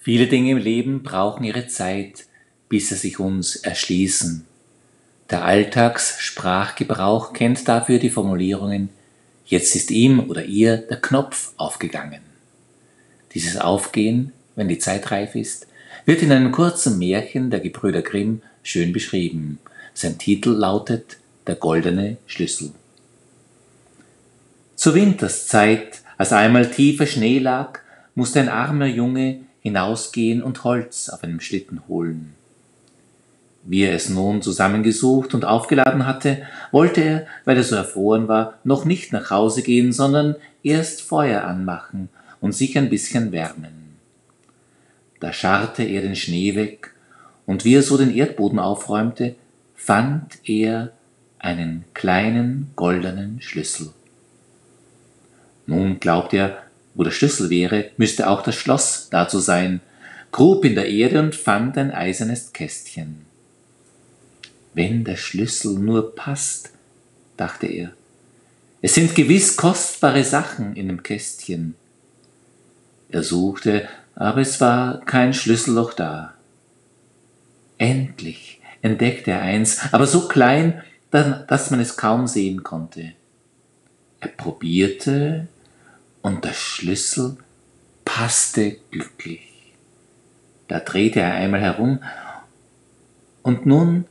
Viele Dinge im Leben brauchen ihre Zeit, bis sie sich uns erschließen. Der Alltagssprachgebrauch kennt dafür die Formulierungen Jetzt ist ihm oder ihr der Knopf aufgegangen. Dieses Aufgehen, wenn die Zeit reif ist, wird in einem kurzen Märchen der Gebrüder Grimm schön beschrieben. Sein Titel lautet Der goldene Schlüssel. Zur Winterszeit, als einmal tiefer Schnee lag, musste ein armer Junge hinausgehen und Holz auf einem Schlitten holen. Wie er es nun zusammengesucht und aufgeladen hatte, wollte er, weil er so erfroren war, noch nicht nach Hause gehen, sondern erst Feuer anmachen und sich ein bisschen wärmen. Da scharrte er den Schnee weg, und wie er so den Erdboden aufräumte, fand er einen kleinen goldenen Schlüssel. Nun glaubte er, wo der Schlüssel wäre, müsste auch das Schloss dazu sein, grub in der Erde und fand ein eisernes Kästchen. Wenn der Schlüssel nur passt, dachte er. Es sind gewiss kostbare Sachen in dem Kästchen. Er suchte, aber es war kein Schlüsselloch da. Endlich entdeckte er eins, aber so klein, dass man es kaum sehen konnte. Er probierte, und der Schlüssel passte glücklich. Da drehte er einmal herum, und nun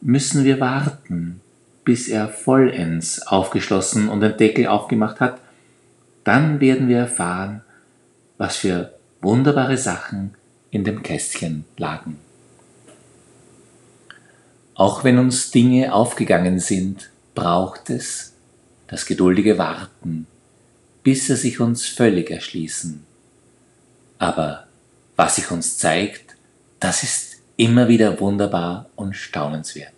müssen wir warten, bis er vollends aufgeschlossen und den Deckel aufgemacht hat, dann werden wir erfahren, was für wunderbare Sachen in dem Kästchen lagen. Auch wenn uns Dinge aufgegangen sind, braucht es das geduldige Warten, bis sie sich uns völlig erschließen. Aber was sich uns zeigt, das ist immer wieder wunderbar und staunenswert.